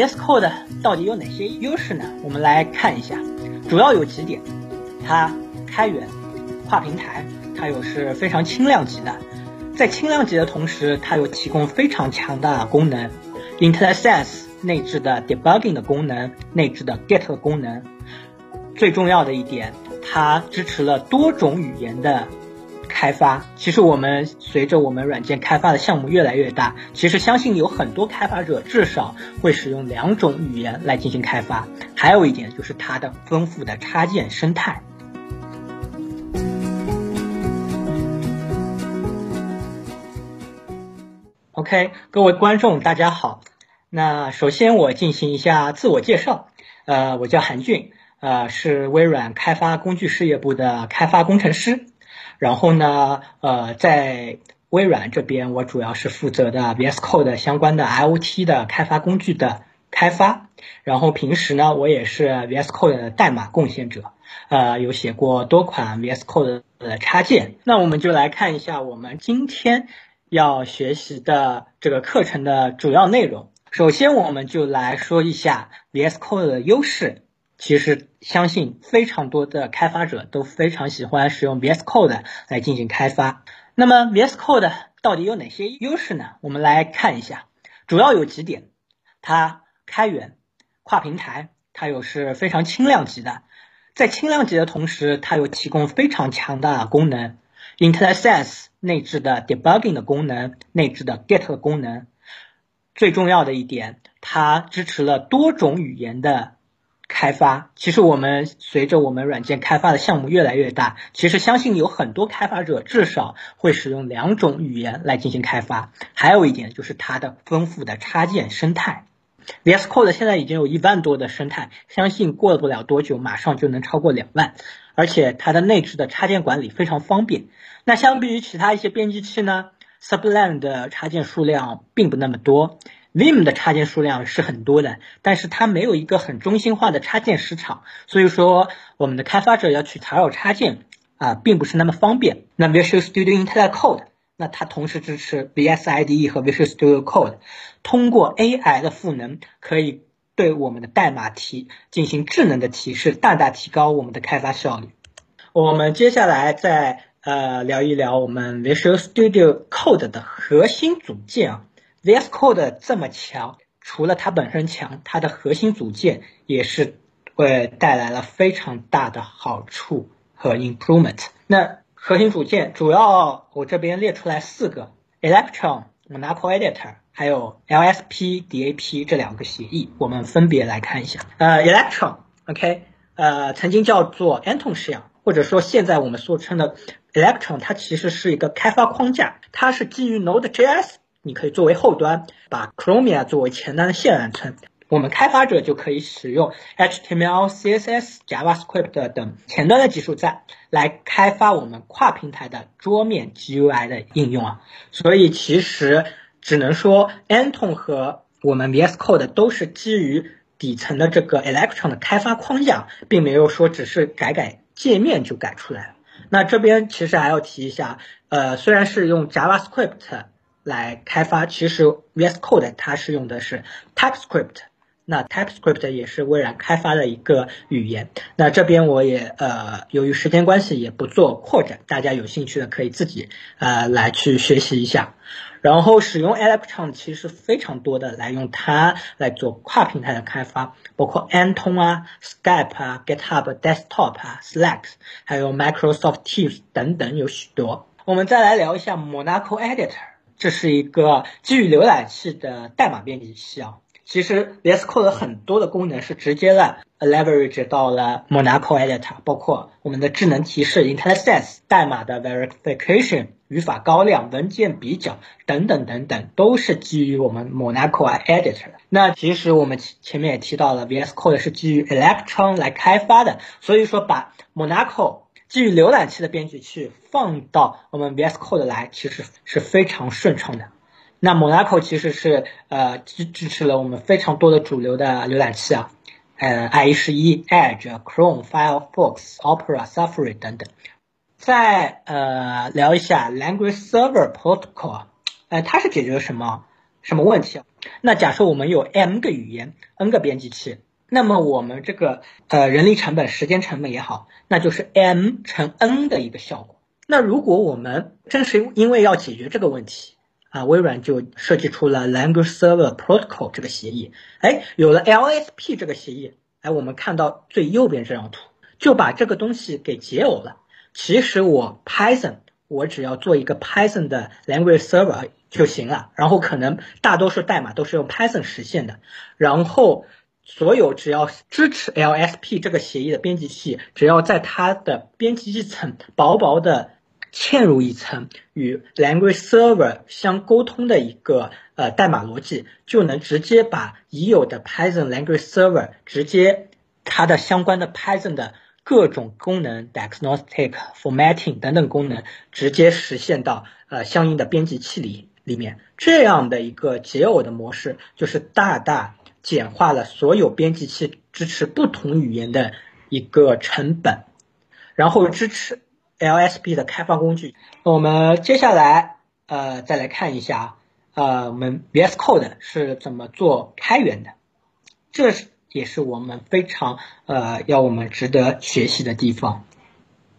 VS Code 到底有哪些优势呢？我们来看一下，主要有几点：它开源、跨平台，它又是非常轻量级的。在轻量级的同时，它又提供非常强大的功能，IntelliSense 内置的 Debugging 的功能，内置的 Git 功能。最重要的一点，它支持了多种语言的。开发，其实我们随着我们软件开发的项目越来越大，其实相信有很多开发者至少会使用两种语言来进行开发。还有一点就是它的丰富的插件生态。OK，各位观众大家好，那首先我进行一下自我介绍，呃，我叫韩俊，呃，是微软开发工具事业部的开发工程师。然后呢，呃，在微软这边，我主要是负责的 VS Code 相关的 IoT 的开发工具的开发。然后平时呢，我也是 VS Code 的代码贡献者，呃，有写过多款 VS Code 的插件。那我们就来看一下我们今天要学习的这个课程的主要内容。首先，我们就来说一下 VS Code 的优势。其实，相信非常多的开发者都非常喜欢使用 VS Code 来进行开发。那么，VS Code 到底有哪些优势呢？我们来看一下，主要有几点：它开源、跨平台，它又是非常轻量级的。在轻量级的同时，它又提供非常强大的功能，IntelliSense 内置的 Debugging 的功能，内置的 Git 的功能。最重要的一点，它支持了多种语言的。开发，其实我们随着我们软件开发的项目越来越大，其实相信有很多开发者至少会使用两种语言来进行开发。还有一点就是它的丰富的插件生态，VS Code 现在已经有一万多的生态，相信过不了多久，马上就能超过两万。而且它的内置的插件管理非常方便。那相比于其他一些编辑器呢，Sublime 的插件数量并不那么多。Vim 的插件数量是很多的，但是它没有一个很中心化的插件市场，所以说我们的开发者要去查找插件啊，并不是那么方便。那 Visual Studio IntelliCode，那它同时支持 VS IDE 和 Visual Studio Code，通过 AI 的赋能，可以对我们的代码提进行智能的提示，大大提高我们的开发效率。我们接下来再呃聊一聊我们 Visual Studio Code 的核心组件啊。VS Code 这么强，除了它本身强，它的核心组件也是会带来了非常大的好处和 improvement。那核心组件主要我这边列出来四个：Electron、Monaco Editor，还有 LSP DAP 这两个协议，我们分别来看一下。呃，Electron，OK，呃，曾经叫做 Anton Shell，或者说现在我们所称的 Electron，它其实是一个开发框架，它是基于 Node.js。你可以作为后端，把 Chromium 作为前端的线缆层，我们开发者就可以使用 HTML、CSS、JavaScript 等前端的技术栈来开发我们跨平台的桌面 GUI 的应用啊。所以其实只能说，Anton 和我们 VS Code 都是基于底层的这个 Electron 的开发框架，并没有说只是改改界面就改出来了。那这边其实还要提一下，呃，虽然是用 JavaScript。来开发，其实 VS Code 它是用的是 TypeScript，那 TypeScript 也是微软开发的一个语言。那这边我也呃，由于时间关系也不做扩展，大家有兴趣的可以自己呃来去学习一下。然后使用 Electron 其实非常多的来用它来做跨平台的开发，包括 Anton 啊、Skype 啊、GitHub Desktop 啊、Slack，还有 Microsoft Teams 等等有许多。我们再来聊一下 Monaco Editor。这是一个基于浏览器的代码编辑器啊。其实 VS Code 很多的功能是直接的 leverage 到了 Monaco Editor，包括我们的智能提示 IntelliSense、代码的 verification、语法高亮、文件比较等等等等，都是基于我们 Monaco Editor。那其实我们前面也提到了，VS Code 是基于 Electron 来开发的，所以说把 Monaco 基于浏览器的编辑器放到我们 VS Code 来，其实是非常顺畅的。那 Monaco 其实是呃支支持了我们非常多的主流的浏览器啊，呃，IE 十一、Edge、Chrome、Firefox、Opera、Safari 等等。再呃聊一下 Language Server Protocol，呃，它是解决什么什么问题那假设我们有 m 个语言，n 个编辑器，那么我们这个呃人力成本、时间成本也好，那就是 m 乘 n 的一个效果。那如果我们正是因为要解决这个问题啊，微软就设计出了 Language Server Protocol 这个协议。哎，有了 LSP 这个协议，哎，我们看到最右边这张图，就把这个东西给解耦了。其实我 Python 我只要做一个 Python 的 Language Server 就行了，然后可能大多数代码都是用 Python 实现的，然后所有只要支持 LSP 这个协议的编辑器，只要在它的编辑器层薄薄的。嵌入一层与 language server 相沟通的一个呃代码逻辑，就能直接把已有的 Python language server 直接它的相关的 Python 的各种功能 diagnostic formatting 等等功能直接实现到呃相应的编辑器里里面。这样的一个解耦的模式，就是大大简化了所有编辑器支持不同语言的一个成本，然后支持。LSP 的开发工具，我们接下来呃再来看一下，呃我们 VS Code 是怎么做开源的，这是也是我们非常呃要我们值得学习的地方。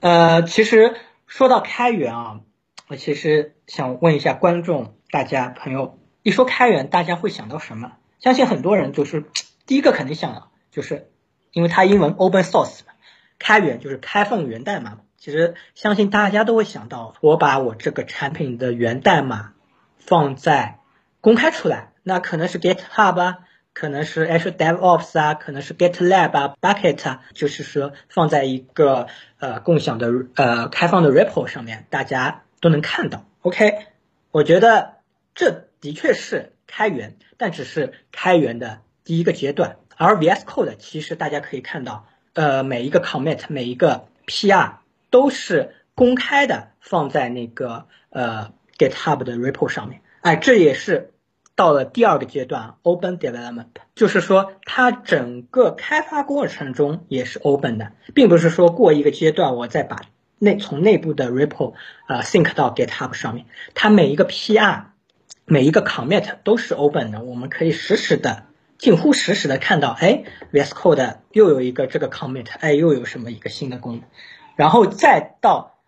呃，其实说到开源啊，我其实想问一下观众大家朋友，一说开源，大家会想到什么？相信很多人就是第一个肯定想了，就是因为它英文 Open Source 嘛，开源就是开放源代码。其实相信大家都会想到，我把我这个产品的源代码放在公开出来，那可能是 GitHub 啊，可能是 Azure DevOps 啊，可能是 GitLab 啊，Bucket 啊，就是说放在一个呃共享的呃开放的 repo 上面，大家都能看到。OK，我觉得这的确是开源，但只是开源的第一个阶段。而 VS Code 其实大家可以看到，呃每一个 commit，每一个 PR。都是公开的，放在那个呃 GitHub 的 repo 上面。哎，这也是到了第二个阶段，Open Development，就是说它整个开发过程中也是 Open 的，并不是说过一个阶段我再把内从内部的 repo 呃 sync 到 GitHub 上面。它每一个 PR，每一个 commit 都是 Open 的，我们可以实时的、近乎实时的看到，哎，VS Code 又有一个这个 commit，哎，又有什么一个新的功能。然后再到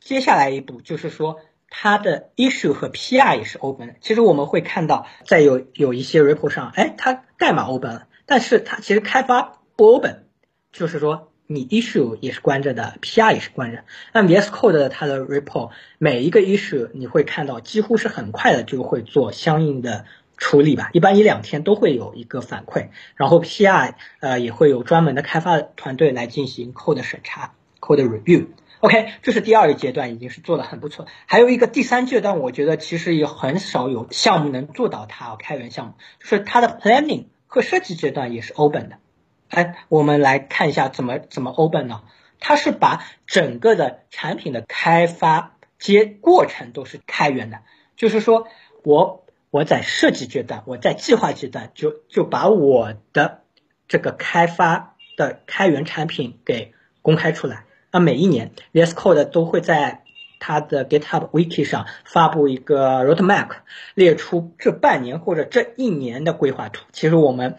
接下来一步，就是说它的 issue 和 PR 也是 open 的。其实我们会看到，在有有一些 repo 上，哎，它代码 open 了，但是它其实开发不 open，就是说你 issue 也是关着的，PR 也是关着。那 VS Code 它的 repo 每一个 issue 你会看到，几乎是很快的就会做相应的处理吧，一般一两天都会有一个反馈。然后 PR 呃也会有专门的开发团队来进行 code 审查。Code review，OK，这是第二个阶段，已经是做的很不错。还有一个第三阶段，我觉得其实也很少有项目能做到它开源项目，就是它的 planning 和设计阶段也是 open 的。哎，我们来看一下怎么怎么 open 呢？它是把整个的产品的开发阶过程都是开源的，就是说我我在设计阶段，我在计划阶段就就把我的这个开发的开源产品给公开出来。那每一年，VS Code 都会在它的 GitHub Wiki 上发布一个 Roadmap，列出这半年或者这一年的规划图。其实我们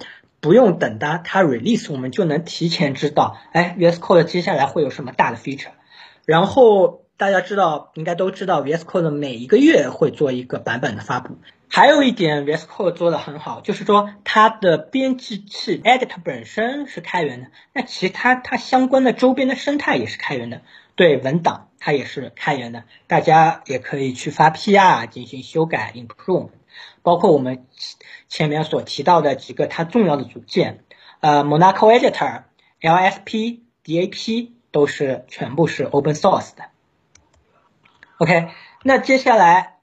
不用等到它 release，我们就能提前知道，哎，VS Code 接下来会有什么大的 feature。然后大家知道，应该都知道，VS Code 每一个月会做一个版本的发布。还有一点，VS Code 做的很好，就是说它的编辑器 Edit 本身是开源的，那其他它相关的周边的生态也是开源的，对文档它也是开源的，大家也可以去发 PR 进行修改 improve，包括我们前面所提到的几个它重要的组件，呃，Monaco Editor、LSP、DAP 都是全部是 open source 的。OK，那接下来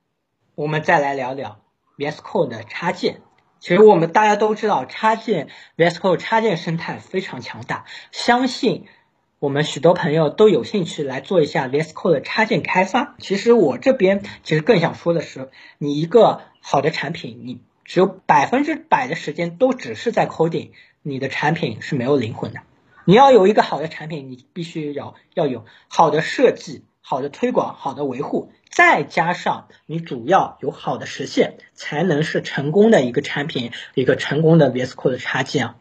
我们再来聊聊。VS Code 的插件，其实我们大家都知道，插件 VS Code 插件生态非常强大。相信我们许多朋友都有兴趣来做一下 VS Code 的插件开发。其实我这边其实更想说的是，你一个好的产品，你只有百分之百的时间都只是在 coding，你的产品是没有灵魂的。你要有一个好的产品，你必须要要有好的设计、好的推广、好的维护，再加上你主要有好的实现，才能是成功的一个产品，一个成功的 VS Code 的插件啊。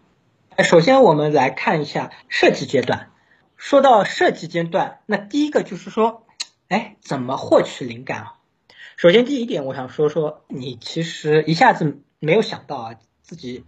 首先我们来看一下设计阶段。说到设计阶段，那第一个就是说，哎，怎么获取灵感啊？首先第一点，我想说说，你其实一下子没有想到啊，自己。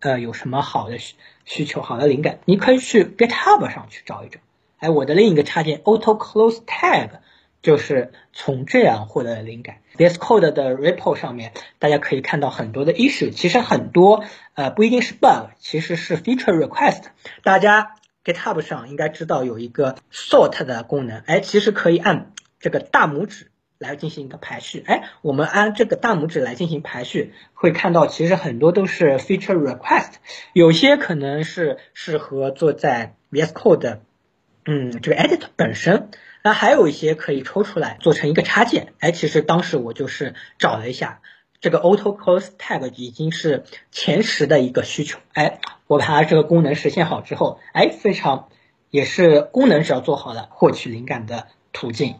呃，有什么好的需需求、好的灵感，你可以去 GitHub 上去找一找。哎，我的另一个插件 Auto Close Tab 就是从这样获得的灵感。VS Code 的 Repo 上面，大家可以看到很多的 issue，其实很多呃不一定是 bug，其实是 feature request。大家 GitHub 上应该知道有一个 sort 的功能，哎，其实可以按这个大拇指。来进行一个排序，哎，我们按这个大拇指来进行排序，会看到其实很多都是 feature request，有些可能是适合做在 VS Code，的嗯，这个 edit 本身，那还有一些可以抽出来做成一个插件，哎，其实当时我就是找了一下，这个 auto close tag 已经是前十的一个需求，哎，我把它这个功能实现好之后，哎，非常也是功能只要做好了，获取灵感的途径。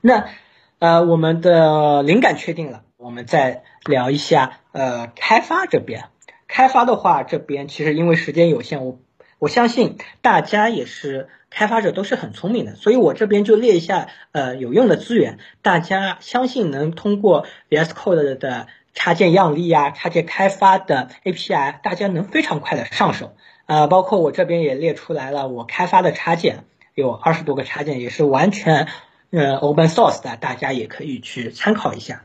那，呃，我们的灵感确定了，我们再聊一下，呃，开发这边。开发的话，这边其实因为时间有限，我我相信大家也是开发者，都是很聪明的，所以我这边就列一下，呃，有用的资源，大家相信能通过 VS Code 的插件样例啊，插件开发的 API，大家能非常快的上手。呃，包括我这边也列出来了，我开发的插件有二十多个插件，也是完全。呃，open source 的大家也可以去参考一下。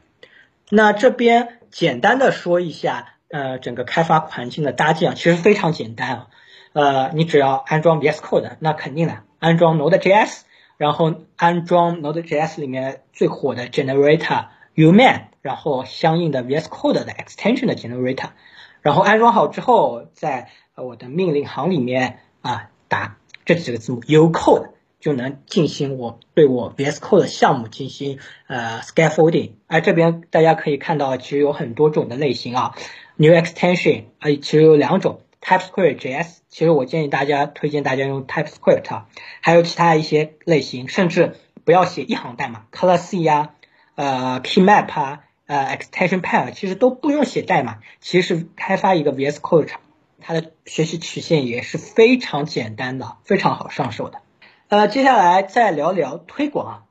那这边简单的说一下，呃，整个开发环境的搭建其实非常简单啊。呃，你只要安装 VS Code，那肯定的，安装 Node.js，然后安装 Node.js 里面最火的 generator Uman，然后相应的 VS Code 的 extension 的 generator，然后安装好之后，在我的命令行里面啊打这几个字母 U code。就能进行我对我 VS Code 的项目进行呃 scaffolding，哎，这边大家可以看到，其实有很多种的类型啊，New Extension，啊，其实有两种，TypeScript JS，其实我建议大家推荐大家用 TypeScript，啊还有其他一些类型，甚至不要写一行代码，Color C 呀，呃，Keymap 啊，呃，Extension Pack，其实都不用写代码，其实开发一个 VS Code，它的学习曲线也是非常简单的，非常好上手的。呃，接下来再聊聊推广啊。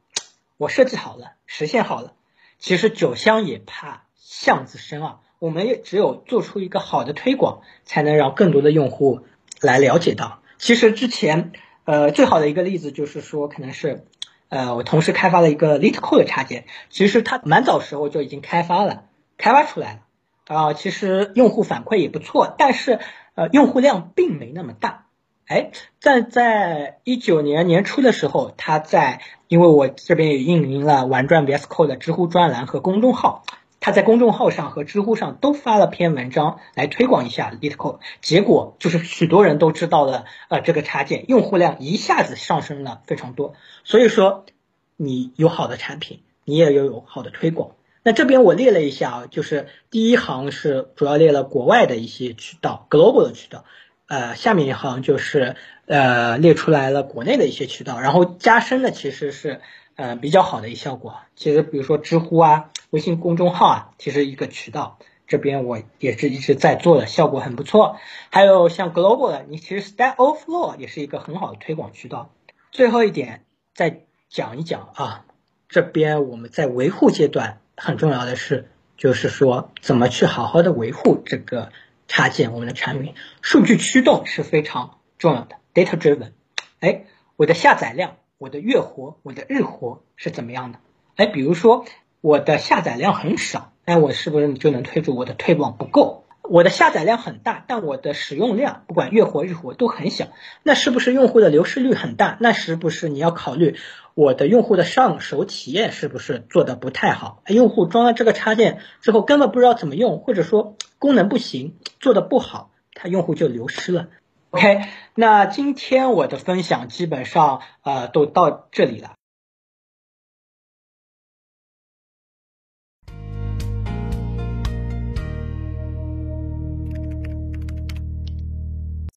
我设计好了，实现好了。其实酒香也怕巷子深啊，我们也只有做出一个好的推广，才能让更多的用户来了解到。其实之前，呃，最好的一个例子就是说，可能是，呃，我同时开发了一个 LeetCode 插件，其实它蛮早时候就已经开发了，开发出来了，啊，其实用户反馈也不错，但是，呃，用户量并没那么大。哎，在在一九年年初的时候，他在因为我这边也运营了玩转 VS Code 的知乎专栏和公众号，他在公众号上和知乎上都发了篇文章来推广一下 LeetCode，结果就是许多人都知道了呃这个插件，用户量一下子上升了非常多。所以说，你有好的产品，你也要有好的推广。那这边我列了一下啊，就是第一行是主要列了国外的一些渠道，global 的渠道。呃，下面一行就是呃列出来了国内的一些渠道，然后加深的其实是呃比较好的一效果。其实比如说知乎啊、微信公众号啊，其实一个渠道，这边我也是一直在做的，效果很不错。还有像 Global 的，你其实 Stack Overflow 也是一个很好的推广渠道。最后一点再讲一讲啊，这边我们在维护阶段很重要的是，就是说怎么去好好的维护这个。插件我们的产品数据驱动是非常重要的，data driven。哎，我的下载量、我的月活、我的日活是怎么样的？哎，比如说我的下载量很少，哎，我是不是就能推出我的推广不够？我的下载量很大，但我的使用量不管月活、日活都很小，那是不是用户的流失率很大？那是不是你要考虑我的用户的上手体验是不是做的不太好？用户装了这个插件之后根本不知道怎么用，或者说功能不行，做的不好，他用户就流失了。OK，那今天我的分享基本上呃都到这里了。